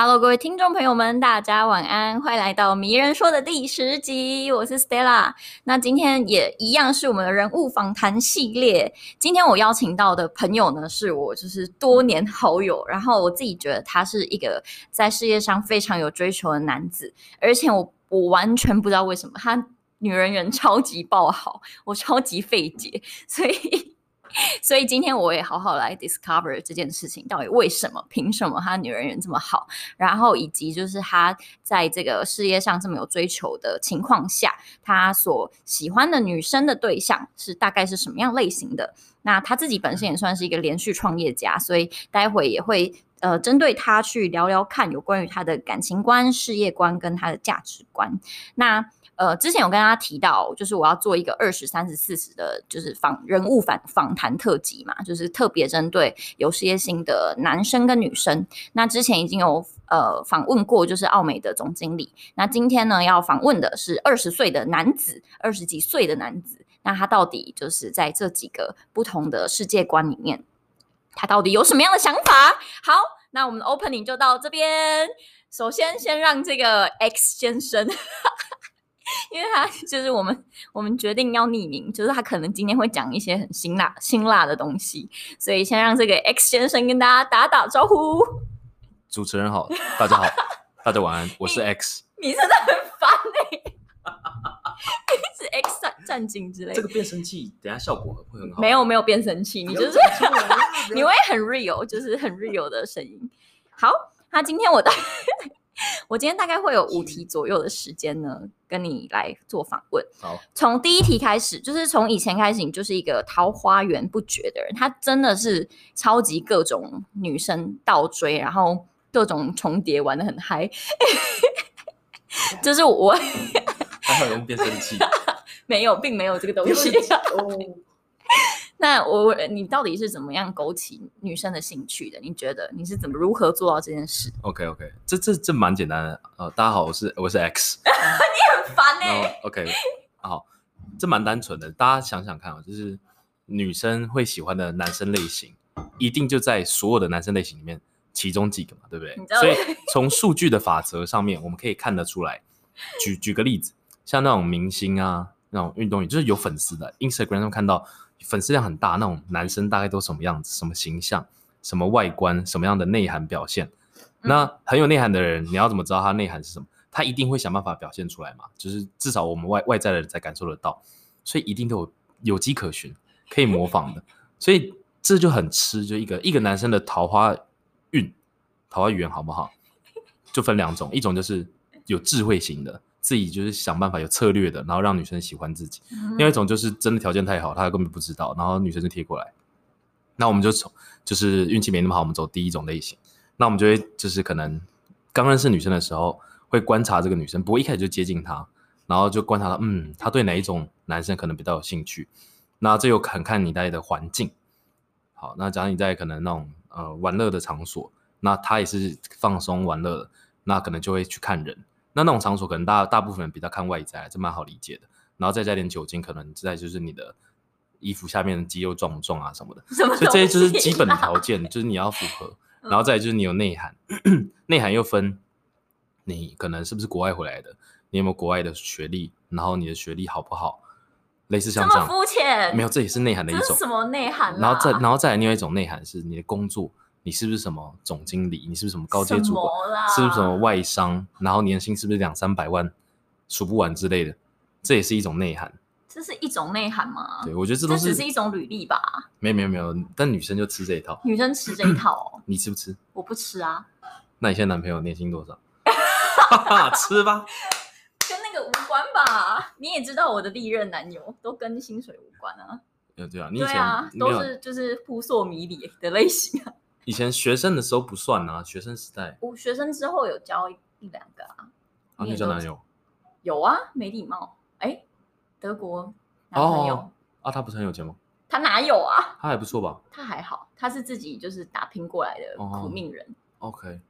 Hello，各位听众朋友们，大家晚安，欢迎来到迷人说的第十集，我是 Stella。那今天也一样是我们的人物访谈系列。今天我邀请到的朋友呢，是我就是多年好友，然后我自己觉得他是一个在事业上非常有追求的男子，而且我我完全不知道为什么他女人缘超级爆好，我超级费解，所以。所以今天我也好好来 discover 这件事情，到底为什么？凭什么他女人缘这么好？然后以及就是他在这个事业上这么有追求的情况下，他所喜欢的女生的对象是大概是什么样类型的？那他自己本身也算是一个连续创业家，所以待会也会呃针对他去聊聊看有关于他的感情观、事业观跟他的价值观。那。呃，之前有跟大家提到，就是我要做一个二十三十四十的，就是访人物访访谈特辑嘛，就是特别针对有事业心的男生跟女生。那之前已经有呃访问过，就是奥美的总经理。那今天呢，要访问的是二十岁的男子，二十几岁的男子。那他到底就是在这几个不同的世界观里面，他到底有什么样的想法？好，那我们的 opening 就到这边。首先，先让这个 X 先生。因为他就是我们，我们决定要匿名，就是他可能今天会讲一些很辛辣、辛辣的东西，所以先让这个 X 先生跟大家打打招呼。主持人好，大家好，大家晚安，我是 X。你，你真的很烦哎、欸，你是 X 战战警之类的。这个变声器等下效果会很好。没有没有变声器，你就是 你会很 real，就是很 real 的声音。好，那今天我大。我今天大概会有五题左右的时间呢，跟你来做访问。好，从第一题开始，就是从以前开始，你就是一个桃花源不绝的人。他真的是超级各种女生倒追，然后各种重叠玩的很嗨。就是我，还会用变声器？没有，并没有这个东西。那我你到底是怎么样勾起女生的兴趣的？你觉得你是怎么如何做到这件事？OK OK，这这这蛮简单的。呃，大家好，我是我是 X。你 很烦哎、欸。OK，好，这蛮单纯的。大家想想看啊，就是女生会喜欢的男生类型，一定就在所有的男生类型里面其中几个嘛，对不对？所以从数据的法则上面，我们可以看得出来。举举个例子，像那种明星啊，那种运动员，就是有粉丝的，Instagram 上看到。粉丝量很大那种男生大概都什么样子？什么形象？什么外观？什么样的内涵表现？嗯、那很有内涵的人，你要怎么知道他内涵是什么？他一定会想办法表现出来嘛。就是至少我们外外在的人才感受得到，所以一定都有有迹可循，可以模仿的。所以这就很吃，就一个一个男生的桃花运、桃花源好不好？就分两种，一种就是有智慧型的。自己就是想办法有策略的，然后让女生喜欢自己。另外一种就是真的条件太好，他根本不知道，然后女生就贴过来。那我们就从就是运气没那么好，我们走第一种类型。那我们就会就是可能刚认识女生的时候，会观察这个女生，不会一开始就接近她，然后就观察她，嗯，她对哪一种男生可能比较有兴趣。那这又很看你在的环境。好，那假如你在可能那种呃玩乐的场所，那他也是放松玩乐的，那可能就会去看人。那那种场所可能大大部分人比较看外在，这蛮好理解的。然后再加点酒精，可能再就是你的衣服下面的肌肉壮不壮啊什么的。什么？所以这些就是基本的条件，就是你要符合。然后再来就是你有内涵，内涵又分你可能是不是国外回来的，你有没有国外的学历，然后你的学历好不好？类似像这样。这么肤浅？没有，这也是内涵的一种。什么内涵？然后再然后再来另外一种内涵是你的工作。你是不是什么总经理？你是不是什么高阶主管？是不是什么外商？然后年薪是不是两三百万，数不完之类的？这也是一种内涵。这是一种内涵吗？对，我觉得这都是这只是一种履历吧。没有没有没有，但女生就吃这一套。女生吃这一套哦。你吃不吃？我不吃啊。那你现在男朋友年薪多少？吃吧。跟那个无关吧？你也知道我的历任男友都跟薪水无关啊。对啊，你以前啊，都是就是扑朔迷离的类型啊。以前学生的时候不算啊，学生时代。我学生之后有交一两个啊。啊，你交男友？有啊，没礼貌。哎，德国男朋友。哦，啊，他不是很有钱吗？他哪有啊？他还不错吧？他还好，他是自己就是打拼过来的苦命人。哦，OK，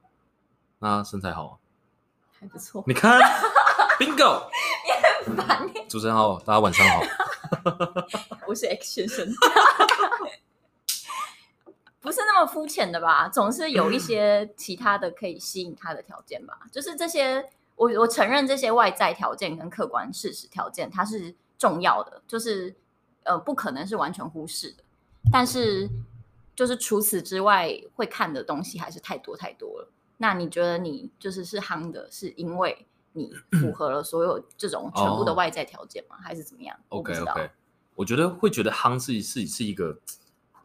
那身材好啊？还不错。你看，Bingo，你很烦欸。主持人好，大家晚上好。我是 X 先生。不是那么肤浅的吧？总是有一些其他的可以吸引他的条件吧？就是这些，我我承认这些外在条件跟客观事实条件它是重要的，就是呃不可能是完全忽视的。但是就是除此之外，会看的东西还是太多太多了。那你觉得你就是是夯的，是因为你 符合了所有这种全部的外在条件吗？哦、还是怎么样？OK OK，我觉得会觉得夯是是是一个。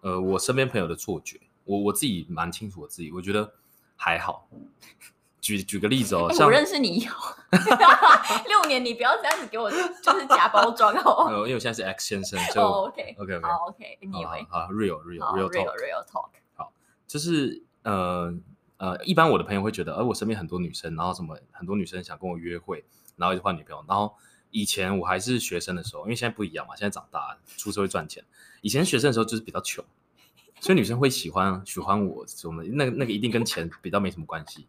呃，我身边朋友的错觉，我我自己蛮清楚我自己，我觉得还好。举举个例子哦，欸、像我认识你有 六年，你不要这样子给我就是假包装哦。因为我现在是 X 先生，就、oh, OK OK OK 好 OK，你以为好 Real Real Real Talk Real Talk 好，就是呃呃，一般我的朋友会觉得，呃，我身边很多女生，然后什么很多女生想跟我约会，然后一直换女朋友，然后以前我还是学生的时候，因为现在不一样嘛，现在长大出社会赚钱。以前学生的时候就是比较穷，所以女生会喜欢喜欢我什么？那那个一定跟钱比较没什么关系，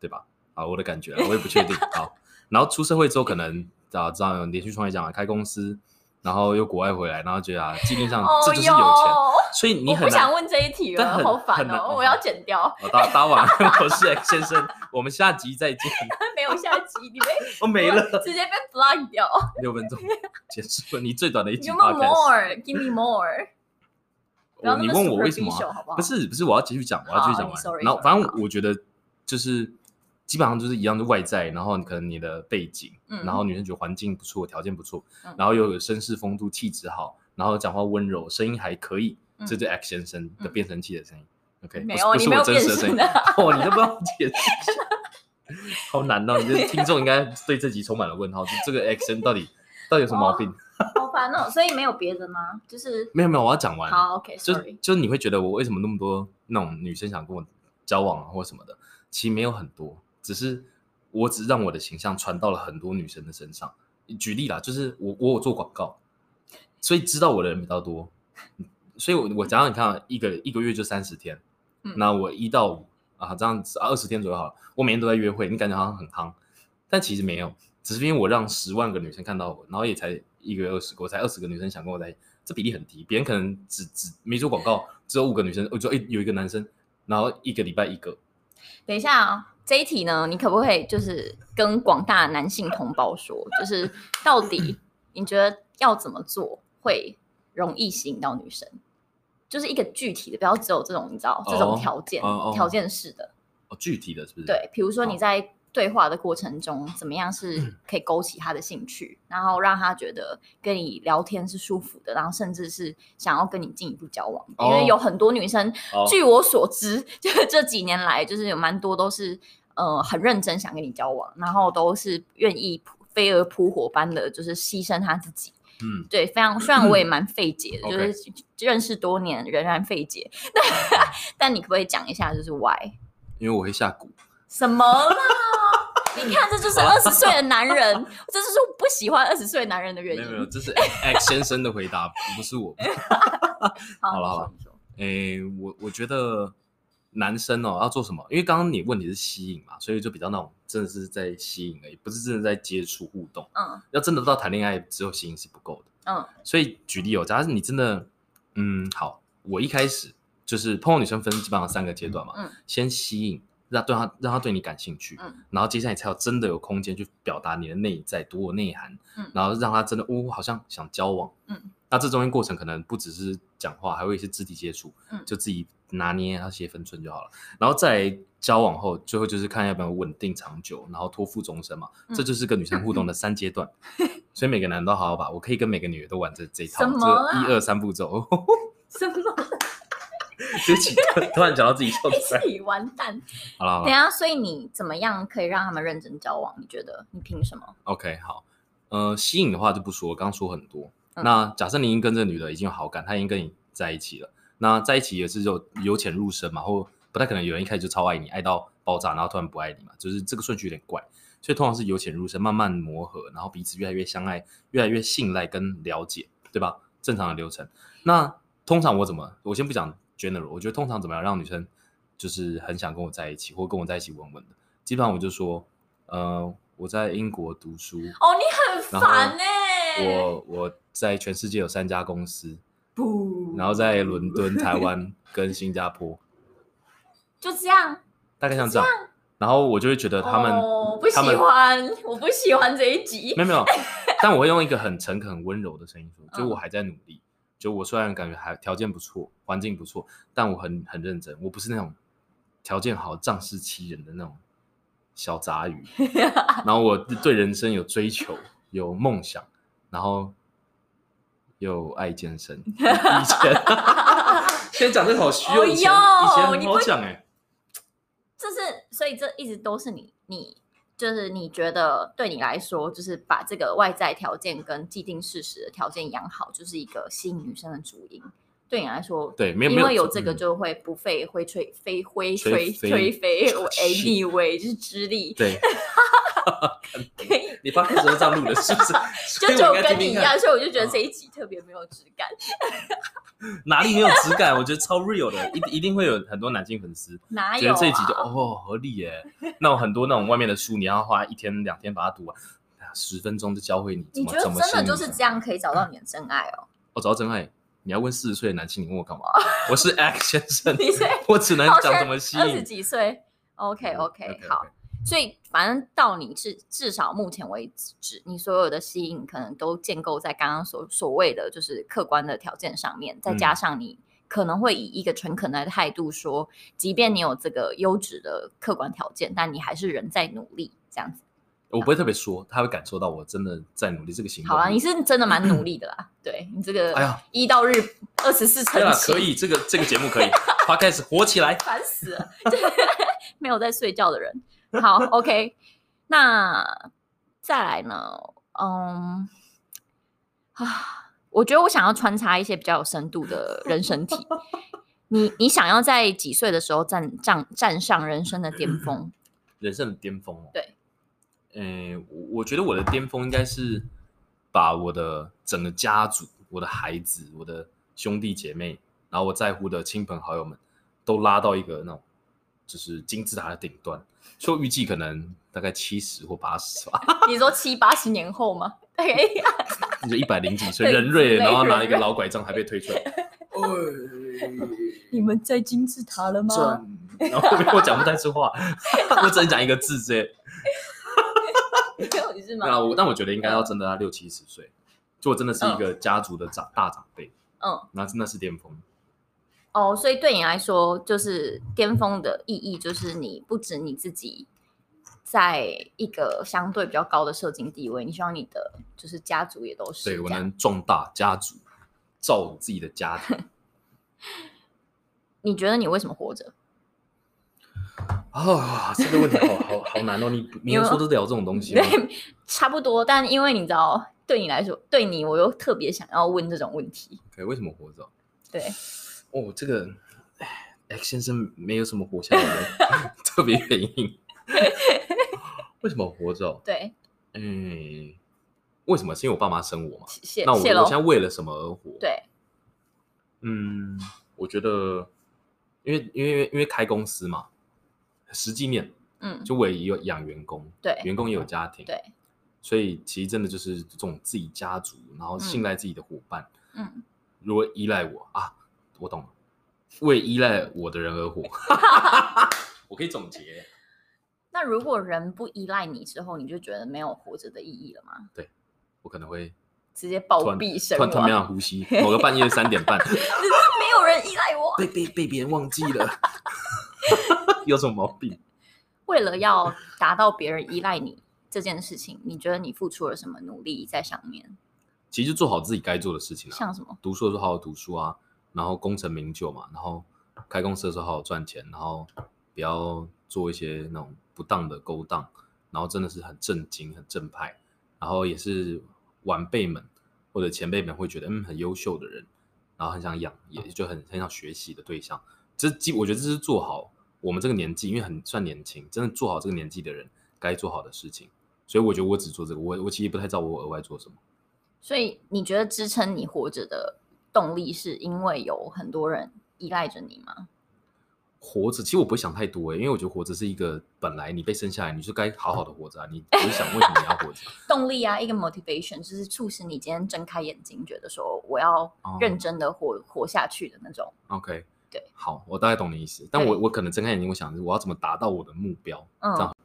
对吧？啊，我的感觉，我也不确定。好，然后出社会之后，可能啊，知道有连续创业讲开公司，然后又国外回来，然后觉得啊，基本上这就是有钱。哦、所以你很想问这一题了，好烦哦，我要剪掉。打打完，我是 X 先生，我们下集再见。没有下集，你被 我没了，直接被 block 掉。六分钟结束了，你最短的一集。Give more？Give me more。你问我为什么？不是不是，我要继续讲，我要继续讲完。Sorry, 然后反正我觉得就是基本上就是一样的外在，然后你可能你的背景，嗯、然后女生觉得环境不错，条件不错，嗯、然后又有绅士风度，气质好，然后讲话温柔，声音还可以，嗯、这就是 X 先生的变声器的声音。嗯、OK，没有，不是我真实的声音。哦，你都不要解释。好难哦！你的听众应该对这集充满了问号，就这个 X 到底到底有什么毛病？好烦哦！所以没有别的吗？就是没有没有，我要讲完。好，OK，就就你会觉得我为什么那么多那种女生想跟我交往啊，或什么的？其实没有很多，只是我只让我的形象传到了很多女生的身上。举例啦，就是我我有做广告，所以知道我的人比较多。所以我我假如你看一个一个月就三十天，那我一到五。啊，这样子二十天左右好了。我每天都在约会，你感觉好像很夯，但其实没有，只是因为我让十万个女生看到我，然后也才一个月二十个，我才二十个女生想跟我在一起，这比例很低。别人可能只只没做广告，只有五个女生，我就有一个男生，然后一个礼拜一个。等一下啊，这一题呢，你可不可以就是跟广大男性同胞说，就是到底你觉得要怎么做会容易吸引到女生？就是一个具体的，不要只有这种你知道这种条件条件式的哦，具体的是不是？对，比如说你在对话的过程中，怎么样是可以勾起他的兴趣，然后让他觉得跟你聊天是舒服的，然后甚至是想要跟你进一步交往。因为有很多女生，据我所知，就是这几年来，就是有蛮多都是呃很认真想跟你交往，然后都是愿意飞蛾扑火般的就是牺牲他自己。嗯，对，非常，虽然我也 蛮费解的，就是认识多年仍然费解。但你可不可以讲一下，就是 why？因为我会下蛊。什么啦？你看，这就是二十岁的男人，这就是我不喜欢二十岁男人的原因。没有，没有，这是 X 先生的回答，不是我。好了好了，哎，我我觉得。男生哦，要做什么？因为刚刚你问题是吸引嘛，所以就比较那种真的是在吸引而已，不是真的在接触互动。嗯，要真的到谈恋爱，只有吸引是不够的。嗯，所以举例哦，假如你真的，嗯，好，我一开始就是碰到女生分基本上三个阶段嘛。嗯，先吸引，让对他让他对你感兴趣。嗯，然后接下来才有真的有空间去表达你的内在多有内涵。嗯，然后让他真的哦，好像想交往。嗯。那这中间过程可能不只是讲话，还会一些肢体接触，嗯，就自己拿捏那些分寸就好了。然后再交往后，最后就是看要不要稳定长久，然后托付终身嘛。嗯、这就是跟女生互动的 三阶段。嗯、所以每个男人都好好把，我可以跟每个女人都玩这这一套，这一二三步骤。什么？对不起，突然讲到自己笑出来，完蛋。好了等下，所以你怎么样可以让他们认真交往？你觉得你凭什么？OK，好，呃，吸引的话就不说，刚刚说很多。那假设你已经跟这个女的已经有好感，她已经跟你在一起了，那在一起也是就由浅入深嘛，或不太可能有人一开始就超爱你，爱到爆炸，然后突然不爱你嘛，就是这个顺序有点怪，所以通常是由浅入深，慢慢磨合，然后彼此越来越相爱，越来越信赖跟了解，对吧？正常的流程。那通常我怎么，我先不讲 general，我觉得通常怎么样让女生就是很想跟我在一起，或跟我在一起稳稳的，基本上我就说，呃，我在英国读书。哦，你很烦呢、欸。我我在全世界有三家公司，不，然后在伦敦、台湾 跟新加坡，就这样，大概像这样。然后我就会觉得他们，哦、不喜欢，我不喜欢这一集。没有没 有，但我会用一个很诚恳、很温柔的声音说，就我还在努力。嗯、就我虽然感觉还条件不错，环境不错，但我很很认真。我不是那种条件好、仗势欺人的那种小杂鱼。然后我对人生有追求，有梦想，然后又爱健身。以前，现在讲这个好虚哦，以前以前很好讲哎。这是，所以这一直都是你，你就是你觉得对你来说，就是把这个外在条件跟既定事实的条件养好，就是一个吸引女生的主因。对你来说，对，没有，因为有这个就会不费灰吹飞灰吹吹飞，anyway 就是之力。对 可以。你发开始这样录的是不是？就就跟你一样，所以我就觉得这一集特别没有质感。哪里没有质感？我觉得超 real 的，一一定会有很多男性粉丝，哪有觉得这一集就哦合理耶。那种很多那种外面的书，你要花一天两天把它读完，十分钟就教会你。你觉得真的就是这样可以找到你的真爱哦？我找到真爱，你要问四十岁的男性，你问我干嘛？我是 X 先生，我只能讲怎么吸引。二十几岁，OK OK，好。所以，反正到你至至少目前为止，你所有的吸引可能都建构在刚刚所所谓的就是客观的条件上面，再加上你可能会以一个诚恳的态度说，即便你有这个优质的客观条件，但你还是人在努力这样子。我不会特别说，他会感受到我真的在努力这个行为。好啊，你是真的蛮努 力的啦。对你这个，哎呀，一到日二十四层，可以，这个这个节目可以，他开始火起来，烦死了，没有在睡觉的人。好，OK，那再来呢？嗯，啊，我觉得我想要穿插一些比较有深度的人生题。你你想要在几岁的时候站站站上人生的巅峰？人生的巅峰哦？对。嗯，我觉得我的巅峰应该是把我的整个家族、我的孩子、我的兄弟姐妹，然后我在乎的亲朋好友们，都拉到一个那种就是金字塔的顶端。就预计可能大概七十或八十吧。你说七八十年后吗？对，你就一百零几岁，人瑞，然后拿一个老拐杖还被推出来。你们在金字塔了吗？然后我讲不太出话，我只能讲一个字啫。你是吗？那我但我觉得应该要真的要六七十岁，就我真的是一个家族的长大长辈。嗯，那真的是巅峰。哦，所以对你来说，就是巅峰的意义，就是你不止你自己在一个相对比较高的社经地位，你希望你的就是家族也都是。对，我能壮大家族，造自己的家庭。你觉得你为什么活着？啊、哦，这个问题好好好难哦！你你说得了这种东西 吗？对，差不多。但因为你知道，对你来说，对你，我又特别想要问这种问题。对，为什么活着？对。哦，这个 X 先生没有什么活下来的 特别原因。为什么活着？对，嗯，为什么？是因为我爸妈生我嘛？谢那我我现在为了什么而活？对，嗯，我觉得，因为因为因为开公司嘛，实际面，嗯，就我也有养员工，对，员工也有家庭，对，所以其实真的就是这种自己家族，然后信赖自己的伙伴，嗯，如果依赖我啊。我懂了，为依赖我的人而活，我可以总结。那如果人不依赖你之后，你就觉得没有活着的意义了吗？对，我可能会直接暴毙身亡，突然没有呼吸，某个半夜三点半，没有人依赖我，被被被别人忘记了，有什么毛病？为了要达到别人依赖你这件事情，你觉得你付出了什么努力在上面？其实就做好自己该做的事情啊，像什么？读书的时候好好读书啊。然后功成名就嘛，然后开公司的时候好好赚钱，然后不要做一些那种不当的勾当，然后真的是很正经、很正派，然后也是晚辈们或者前辈们会觉得嗯很优秀的人，然后很想养，也就很很想学习的对象。这基我觉得这是做好我们这个年纪，因为很算年轻，真的做好这个年纪的人该做好的事情。所以我觉得我只做这个，我我其实不太知道我额外做什么。所以你觉得支撑你活着的？动力是因为有很多人依赖着你吗？活着，其实我不会想太多诶，因为我觉得活着是一个本来你被生下来，你就该好好的活着啊。你不是想为什么你要活着？动力啊，一个 motivation 就是促使你今天睁开眼睛，觉得说我要认真的活、哦、活下去的那种。OK，对，好，我大概懂你意思。但我我可能睁开眼睛，我想我要怎么达到我的目标？嗯，这样。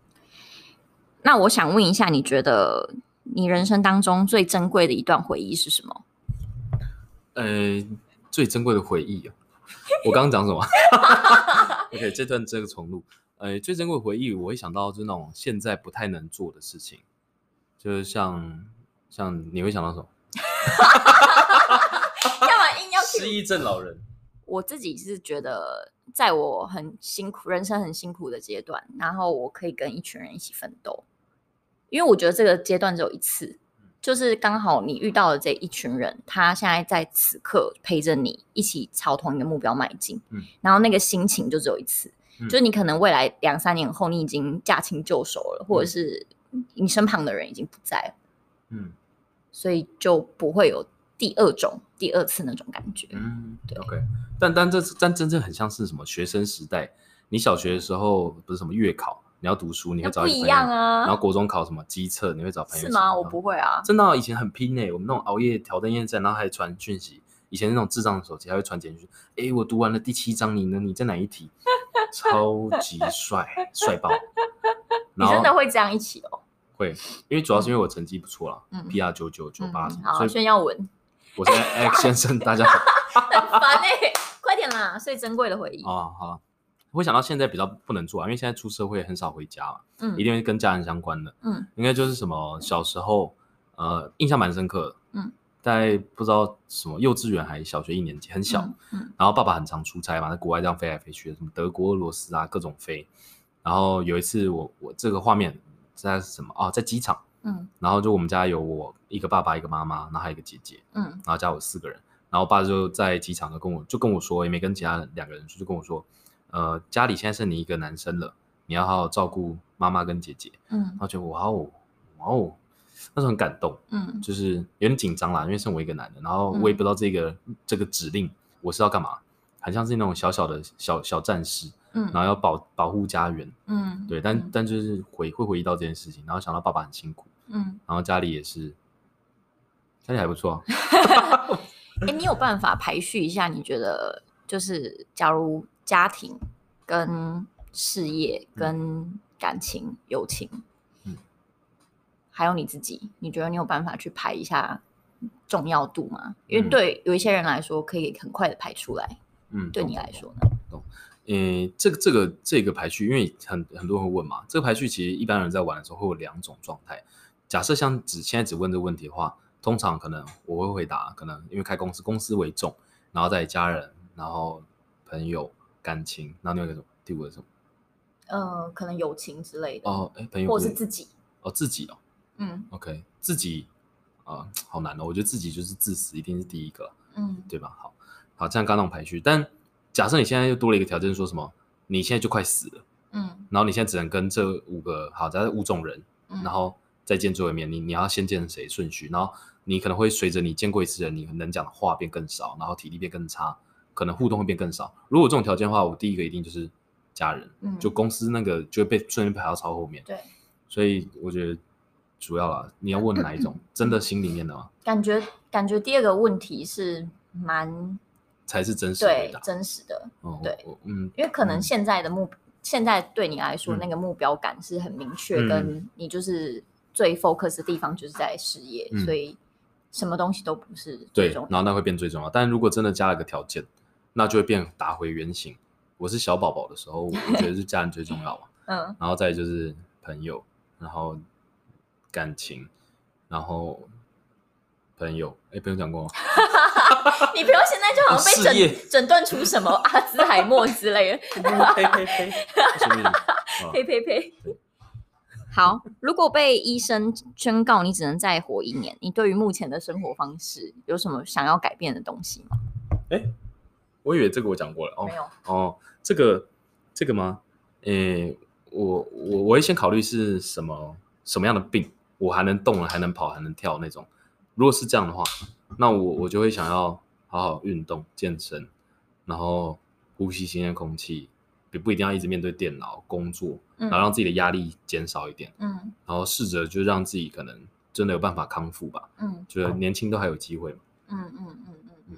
那我想问一下，你觉得你人生当中最珍贵的一段回忆是什么？呃，最珍贵的回忆啊。我刚刚讲什么？OK，这段这个重录。呃，最珍贵的回忆，我会想到就是那种现在不太能做的事情，就是像像你会想到什么？干嘛硬要失忆症老人？我自己是觉得，在我很辛苦、人生很辛苦的阶段，然后我可以跟一群人一起奋斗，因为我觉得这个阶段只有一次。就是刚好你遇到的这一群人，他现在在此刻陪着你一起朝同一个目标迈进，嗯，然后那个心情就只有一次，嗯，就是你可能未来两三年后你已经驾轻就熟了，嗯，或者是你身旁的人已经不在了，嗯，所以就不会有第二种、第二次那种感觉，嗯，对，OK，但但这但真正很像是什么学生时代，你小学的时候不是什么月考。你要读书，你会找一,一样啊。然后国中考什么机测，你会找朋友。是吗？我不会啊。真的、啊，以前很拼诶、欸。我们那种熬夜挑灯夜战，然后还传讯息。以前那种智障的手机还会传简讯。哎，我读完了第七章，你呢？你在哪一题？超级帅，帅爆！你真的会这样一起哦？会，因为主要是因为我成绩不错啦。嗯。PR 九九九八。好，炫耀文。我是 X 先生，大家好。很烦哎，快点啦！最珍贵的回忆。哦，好。会想到现在比较不能做啊，因为现在出社会很少回家嘛，嗯，一定会跟家人相关的，嗯，应该就是什么小时候，呃，印象蛮深刻的，嗯，在不知道什么幼稚园还是小学一年级，很小，嗯，嗯，然后爸爸很常出差嘛，在国外这样飞来飞去的，什么德国、俄罗斯啊，各种飞，然后有一次我我这个画面在什么啊，在机场，嗯，然后就我们家有我一个爸爸一个妈妈，然后还有一个姐姐，嗯，然后家有四个人，然后爸就在机场就跟我就跟我说，也没跟其他两个人说，就跟我说。呃，家里现在剩你一个男生了，你要好好照顾妈妈跟姐姐。嗯，然后觉得哇哦，哇哦，那时候很感动。嗯，就是有点紧张啦，因为剩我一个男的，然后我也不知道这个、嗯、这个指令我是要干嘛，很像是那种小小的小小战士。嗯，然后要保保护家园。嗯，对，但、嗯、但就是回会回忆到这件事情，然后想到爸爸很辛苦。嗯，然后家里也是，家里还不错。哎、欸，你有办法排序一下？你觉得就是假如。家庭、跟事业、跟感情、嗯、友情，嗯，还有你自己，你觉得你有办法去排一下重要度吗？嗯、因为对有一些人来说，可以很快的排出来。嗯，对你来说呢？懂。嗯，这个这个这个排序，因为很很多人会问嘛，这个排序其实一般人在玩的时候会有两种状态。假设像只现在只问这个问题的话，通常可能我会回答，可能因为开公司，公司为重，然后再家人，然后朋友。感情，然后另外一个什么？第五个是什么？呃，可能友情之类的哦，哎，朋友或是自己哦，自己哦，嗯，OK，自己啊、呃，好难哦，我觉得自己就是自私，一定是第一个，嗯，对吧？好，好，这样刚刚那种排序，但假设你现在又多了一个条件，说什么？你现在就快死了，嗯，然后你现在只能跟这五个好，假设五种人，嗯、然后再见最后一面，你你要先见谁顺序？然后你可能会随着你见过一次人，你能讲的话变更少，然后体力变更差。可能互动会变更少。如果这种条件的话，我第一个一定就是家人，嗯，就公司那个就会被顺便排到超后面。对，所以我觉得主要啦，你要问哪一种？真的心里面的吗？感觉感觉第二个问题是蛮才是真实的，对，真实的，对，嗯，因为可能现在的目，现在对你来说那个目标感是很明确，跟你就是最 focus 的地方就是在事业，所以什么东西都不是最重要，对，然后那会变最重要。但如果真的加了个条件。那就会变打回原形。我是小宝宝的时候，我觉得是家人最重要嘛。嗯，然后再就是朋友，然后感情，然后朋友。哎，朋友讲过吗？你不要现在就好像被诊业诊断出什么阿兹海默之类的。呸呸呸！呸呸呸！好，如果被医生宣告你只能再活一年，你对于目前的生活方式有什么想要改变的东西吗？哎。我以为这个我讲过了哦，没有哦，这个这个吗？诶，我我我会先考虑是什么什么样的病，我还能动了，还能跑，还能跳那种。如果是这样的话，那我我就会想要好好运动健身，然后呼吸新鲜空气，也不一定要一直面对电脑工作，然后让自己的压力减少一点，嗯，然后试着就让自己可能真的有办法康复吧，嗯，觉得年轻都还有机会嘛，嗯嗯嗯嗯嗯。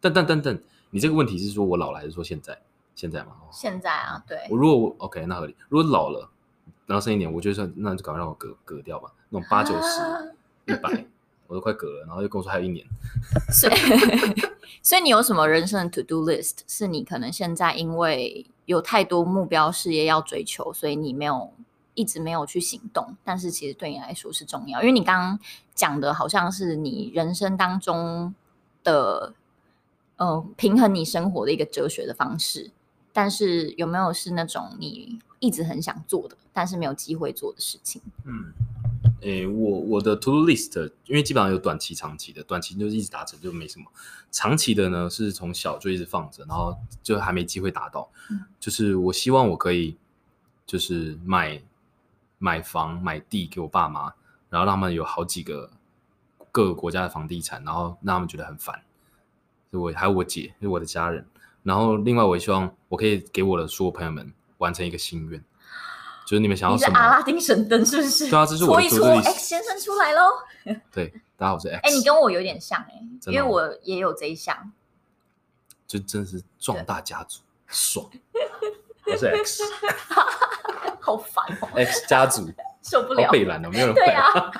但但但但，你这个问题是说我老了还是说现在？现在吗？现在啊，对。我如果我 OK，那合理。如果老了，然后剩一点，我就说那就赶快让我割割掉吧。那种八九十、一百，我都快嗝了，然后就跟我说还有一年。所以，所以你有什么人生的 to do list？是你可能现在因为有太多目标事业要追求，所以你没有一直没有去行动。但是其实对你来说是重要，因为你刚刚讲的好像是你人生当中的，呃，平衡你生活的一个哲学的方式。但是有没有是那种你一直很想做的，但是没有机会做的事情？嗯，诶、欸，我我的 to do list，因为基本上有短期、长期的，短期就是一直达成就没什么，长期的呢是从小就一直放着，然后就还没机会达到。嗯，就是我希望我可以，就是买买房买地给我爸妈，然后让他们有好几个各个国家的房地产，然后让他们觉得很烦。就我还有我姐，就是我的家人。然后，另外，我也希望我可以给我的所有朋友们完成一个心愿，就是你们想要什么？阿拉丁神灯是不是？对啊，这是我的做的。X 先生出来喽！对，大家好，我是 X。哎，你跟我有点像哎，因为我也有这一项。就真的是壮大家族，爽！我是 X，好烦哦。X 家族 受不了，被拦了，没有人会。对啊，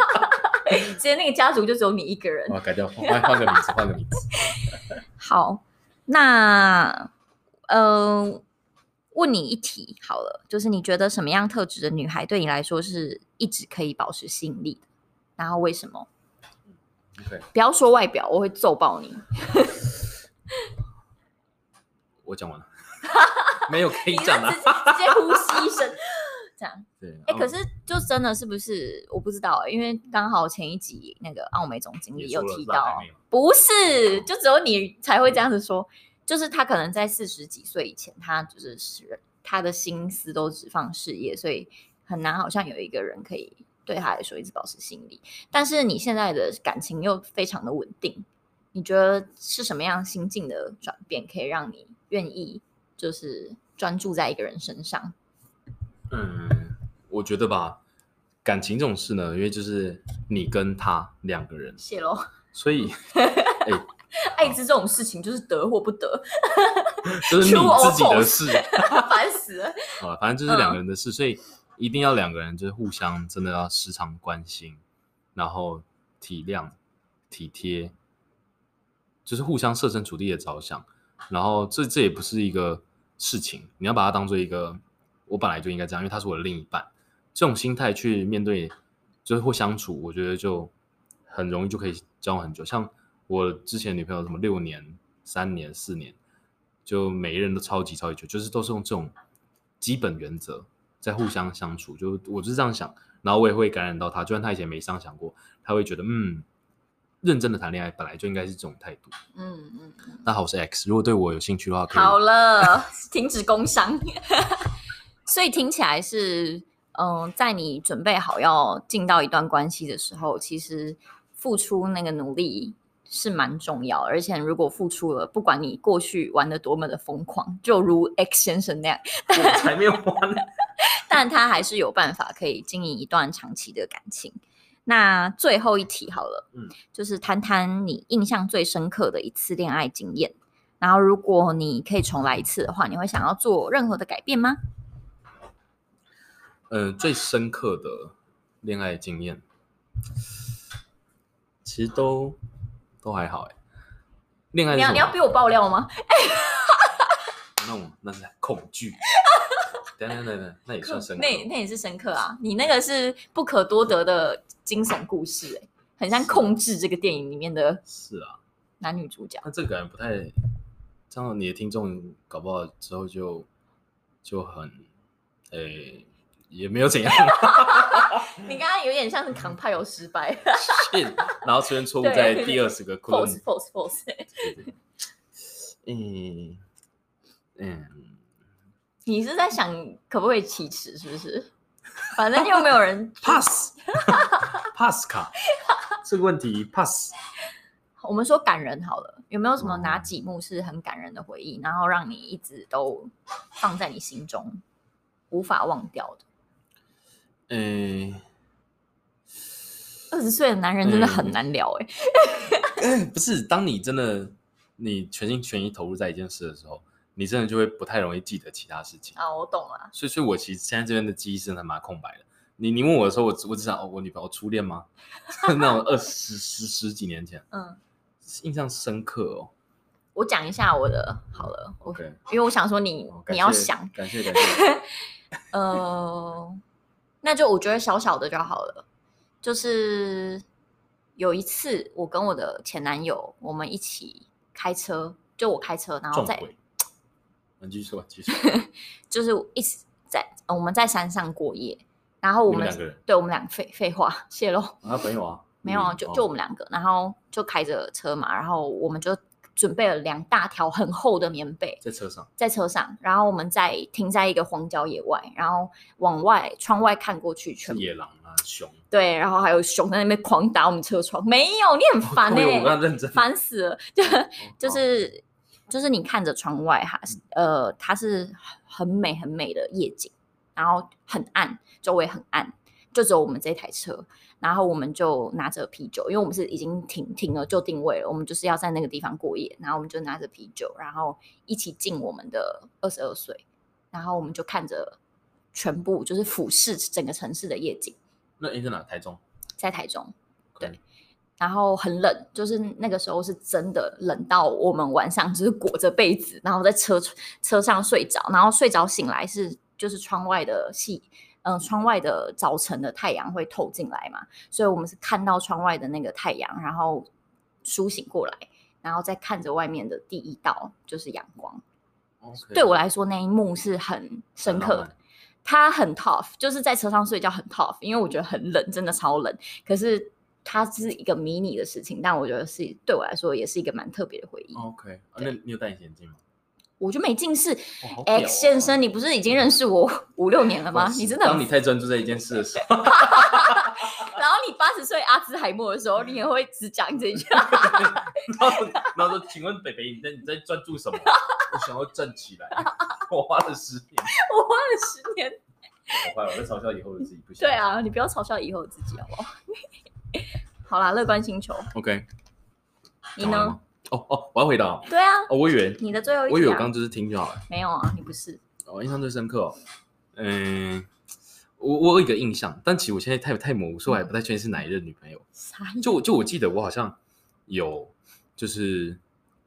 其实那个家族就只有你一个人。我改掉，换换个名字，换个名字。好。那，呃，问你一题好了，就是你觉得什么样特质的女孩对你来说是一直可以保持吸引力的？然后为什么不要说外表，我会揍爆你。我讲完了，没有可以讲了，直接呼吸一声，这样。对，哎、欸，可是就真的是不是？我不知道，因为刚好前一集那个奥美总经理有提到。不是，就只有你才会这样子说。就是他可能在四十几岁以前，他就是他的心思都只放事业，所以很难好像有一个人可以对他来说一直保持心理。但是你现在的感情又非常的稳定，你觉得是什么样心境的转变可以让你愿意就是专注在一个人身上？嗯，我觉得吧，感情这种事呢，因为就是你跟他两个人，谢喽。所以，欸、爱滋这种事情就是得或不得，就是你 自己的事，烦死了。啊，反正就是两个人的事，嗯、所以一定要两个人就是互相真的要时常关心，然后体谅、体贴，就是互相设身处地的着想。然后这这也不是一个事情，你要把它当做一个，我本来就应该这样，因为他是我的另一半，这种心态去面对，就是或相处，我觉得就。很容易就可以交往很久，像我之前女朋友什么六年、三年、四年，就每一人都超级超级久，就是都是用这种基本原则在互相相处。就我就是这样想，然后我也会感染到他，就算他以前没这样想过，他会觉得嗯，认真的谈恋爱本来就应该是这种态度。嗯嗯。那好，我是 X，如果对我有兴趣的话可以，好了，停止工商。所以听起来是嗯、呃，在你准备好要进到一段关系的时候，其实。付出那个努力是蛮重要，而且如果付出了，不管你过去玩的多么的疯狂，就如 X 先生那样，我才没有玩，但他还是有办法可以经营一段长期的感情。那最后一题好了，嗯，就是谈谈你印象最深刻的一次恋爱经验。然后，如果你可以重来一次的话，你会想要做任何的改变吗？呃，最深刻的恋爱经验。其实都都还好哎，恋爱你要你要逼我爆料吗？那我那是恐惧，等等等等，那也算深刻，那那也是深刻啊！你那个是不可多得的惊悚故事哎，很像控制这个电影里面的，是啊，男女主角。那这个感觉不太，这样你的听众搞不好之后就就很诶。也没有怎样，你刚刚有点像是扛派有失败，然后出现错误在第二十个 false false false，嗯嗯，你是在想可不可以启齿是不是？反正又没有人 pass pass 卡。这个问题 pass，我们说感人好了，有没有什么哪几幕是很感人的回忆，然后让你一直都放在你心中，无法忘掉的？嗯，二十岁的男人真的很难聊哎、欸。不是，当你真的你全心全意投入在一件事的时候，你真的就会不太容易记得其他事情啊。我懂了。所以，所以我其实现在这边的记忆是还蛮空白的。你你问我的时候，我我只想哦，我女朋友初恋吗？那种二十十十几年前，嗯，印象深刻哦。我讲一下我的好了，OK，因为我想说你你要想，感谢感谢。呃，那就我觉得小小的就好了。就是有一次，我跟我的前男友，我们一起开车，就我开车，然后在，你继续说，继续。就是一直在我们在山上过夜。然后我们，们两个人，对我们俩废废话泄露啊，朋友啊，没有啊，就就我们两个，然后就开着车嘛，然后我们就准备了两大条很厚的棉被在车上，在车上，然后我们在停在一个荒郊野外，然后往外窗外看过去，全野狼啊，熊，对，然后还有熊在那边狂打我们车窗，没有，你很烦 哎、欸，我刚认真，烦死了，就就是就是你看着窗外哈，呃，它是很美很美的夜景。然后很暗，周围很暗，就只有我们这台车。然后我们就拿着啤酒，因为我们是已经停停了，就定位了。我们就是要在那个地方过夜。然后我们就拿着啤酒，然后一起敬我们的二十二岁。然后我们就看着全部就是俯视整个城市的夜景。那你在哪？台中？在台中。对。然后很冷，就是那个时候是真的冷到我们晚上就是裹着被子，然后在车车上睡着，然后睡着醒来是。就是窗外的夕，嗯、呃，窗外的早晨的太阳会透进来嘛，所以我们是看到窗外的那个太阳，然后苏醒过来，然后再看着外面的第一道就是阳光。Okay. 对我来说那一幕是很深刻的，它很 tough，就是在车上睡觉很 tough，因为我觉得很冷，真的超冷。可是它是一个迷你的事情，但我觉得是对我来说也是一个蛮特别的回忆。OK，那你有戴隐形眼镜吗？我就没近视，X 先生，你不是已经认识我 五六年了吗？你真的，当你太专注在一件事的时候，然后你八十岁阿兹海默的时候，你也会只讲这一句。然后说，请问北北，你在你在专注什么？我想要站起来，我花了十年，我花了十年，我坏了，我在嘲笑以后的自己不行。对啊，你不要嘲笑以后的自己好不好？好啦，乐观星球，OK，你呢？哦哦，我要回答。对啊，哦，我以为你的最后一，我以为我刚刚就是听就好了。没有啊，你不是。哦，印象最深刻哦。嗯，我我有一个印象，但其实我现在太太模糊，所以我还不太确定是哪一任女朋友。就就我记得我好像有就是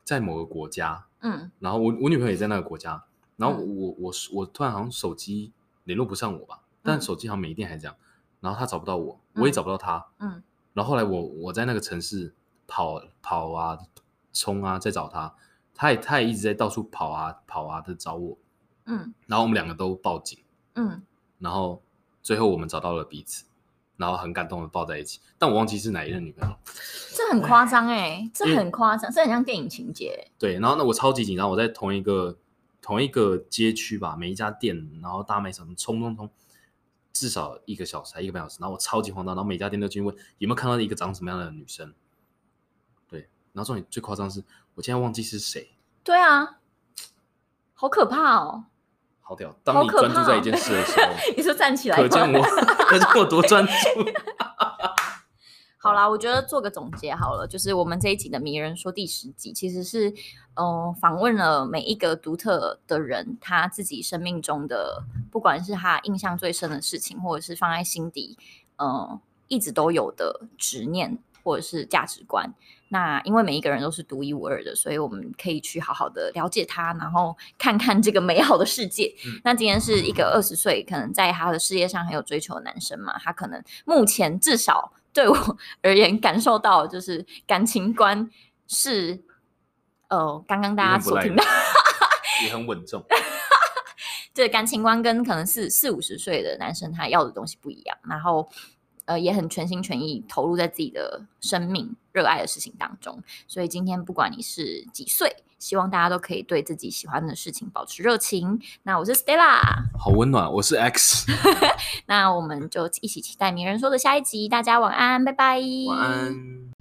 在某个国家，嗯，然后我我女朋友也在那个国家，然后我我我突然好像手机联络不上我吧，但手机好像没电还这样，然后她找不到我，我也找不到她，嗯，然后后来我我在那个城市跑跑啊。冲啊！在找他，他也他也一直在到处跑啊跑啊的找我，嗯，然后我们两个都报警，嗯，然后最后我们找到了彼此，然后很感动的抱在一起，但我忘记是哪一任女朋友，这很夸张哎，这很夸张，这很像电影情节。对，然后那我超级紧张，我在同一个同一个街区吧，每一家店，然后大卖场冲冲冲，至少一个小时还一个半小时，然后我超级慌张，然后每家店都去问有没有看到一个长什么样的女生。然后重点最夸张的是，我竟然忘记是谁。对啊，好可怕哦！好屌！当你专注在一件事的时候，你说站起来，可见我，可见我多专注。好啦，我觉得做个总结好了，就是我们这一集的迷人说第十集，其实是嗯、呃、访问了每一个独特的人，他自己生命中的，不管是他印象最深的事情，或者是放在心底，嗯、呃，一直都有的执念。或者是价值观，那因为每一个人都是独一无二的，所以我们可以去好好的了解他，然后看看这个美好的世界。嗯、那今天是一个二十岁，可能在他的事业上很有追求的男生嘛，他可能目前至少 对我而言感受到就是感情观是，呃，刚刚大家所听到 也很稳重。对，感情观跟可能是四五十岁的男生他要的东西不一样，然后。呃，也很全心全意投入在自己的生命、热爱的事情当中。所以今天不管你是几岁，希望大家都可以对自己喜欢的事情保持热情。那我是 Stella，好温暖。我是 X，那我们就一起期待名人说的下一集。大家晚安，拜拜。晚安。